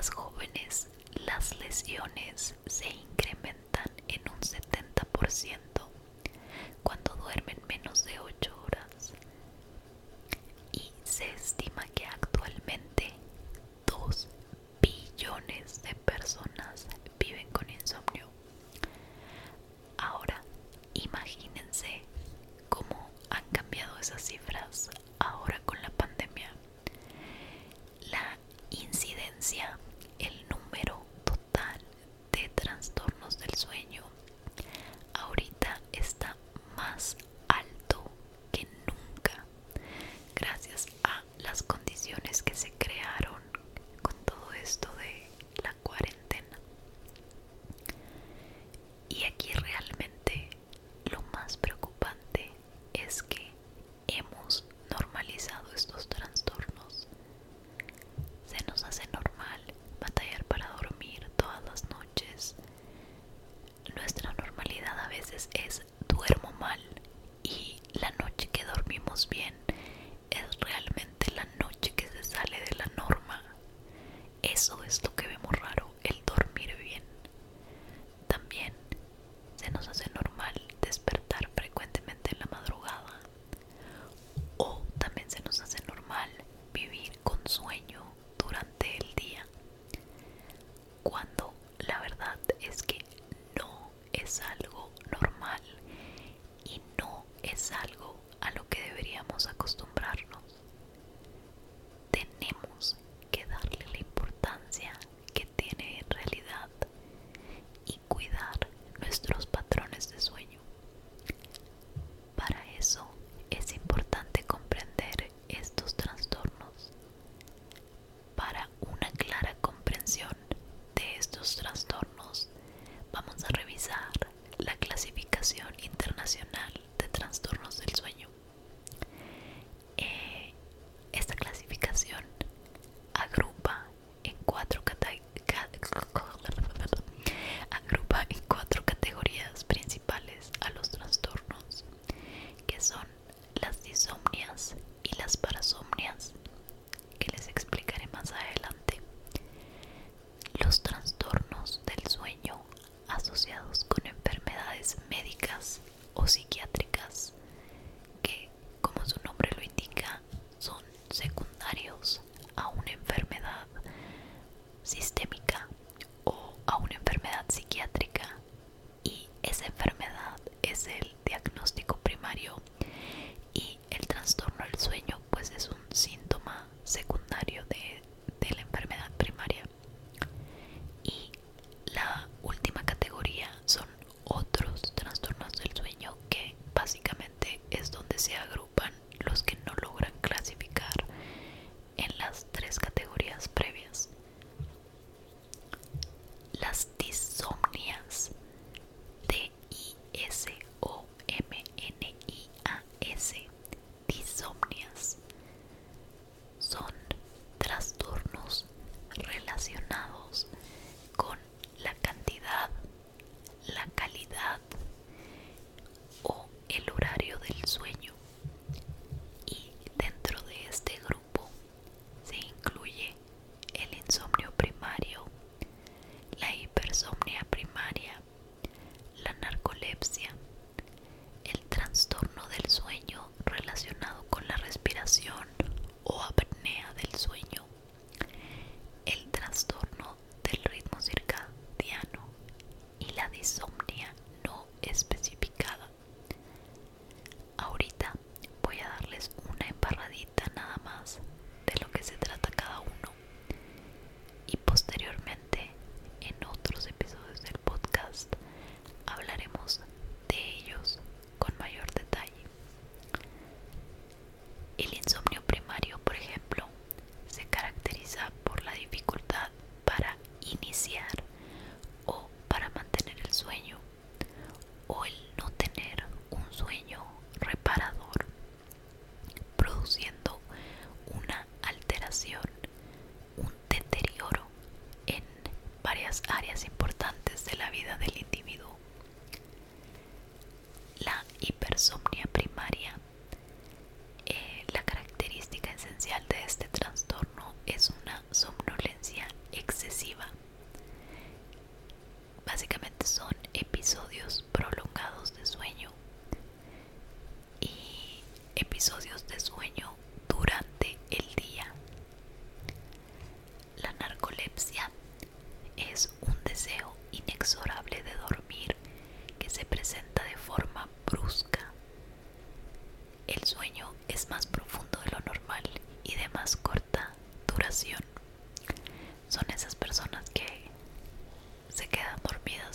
adultas jóvenes las lesiones se incrementan en un 70% resto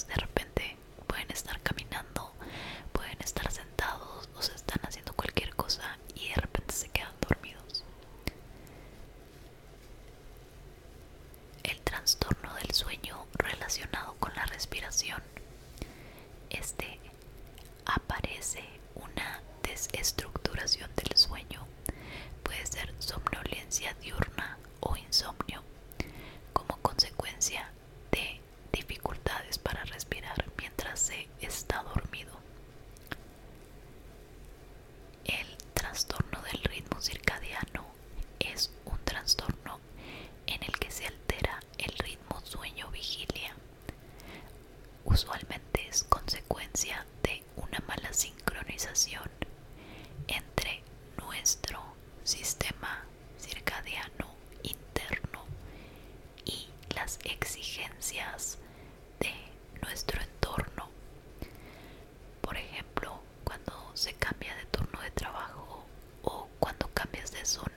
de entre nuestro sistema circadiano interno y las exigencias de nuestro entorno. Por ejemplo, cuando se cambia de turno de trabajo o cuando cambias de zona,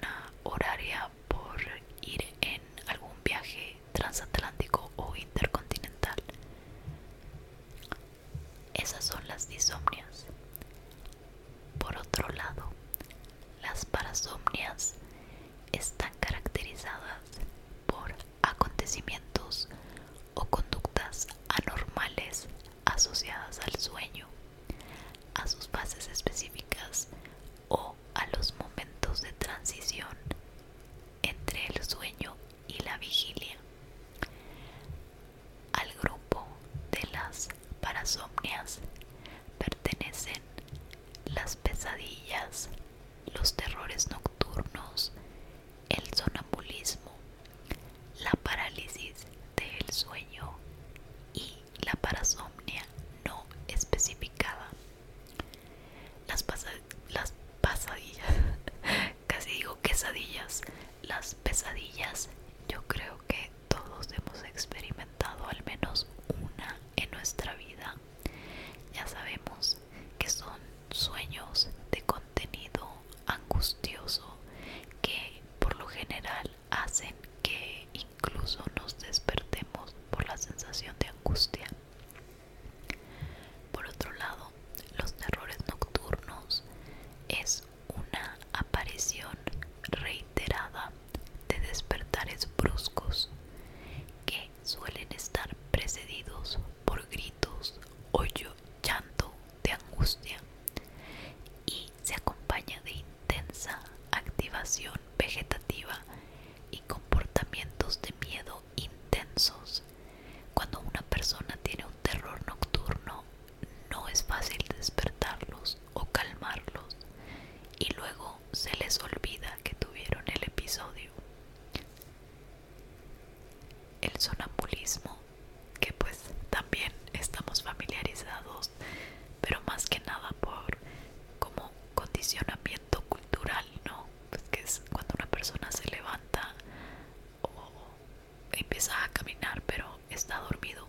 incluso nos despertemos por la sensación de angustia. el sonambulismo, que pues también estamos familiarizados, pero más que nada por como condicionamiento cultural, ¿no? Pues que es cuando una persona se levanta o empieza a caminar, pero está dormido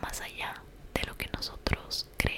más allá de lo que nosotros creemos.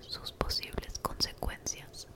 Sus posibles consecuencias.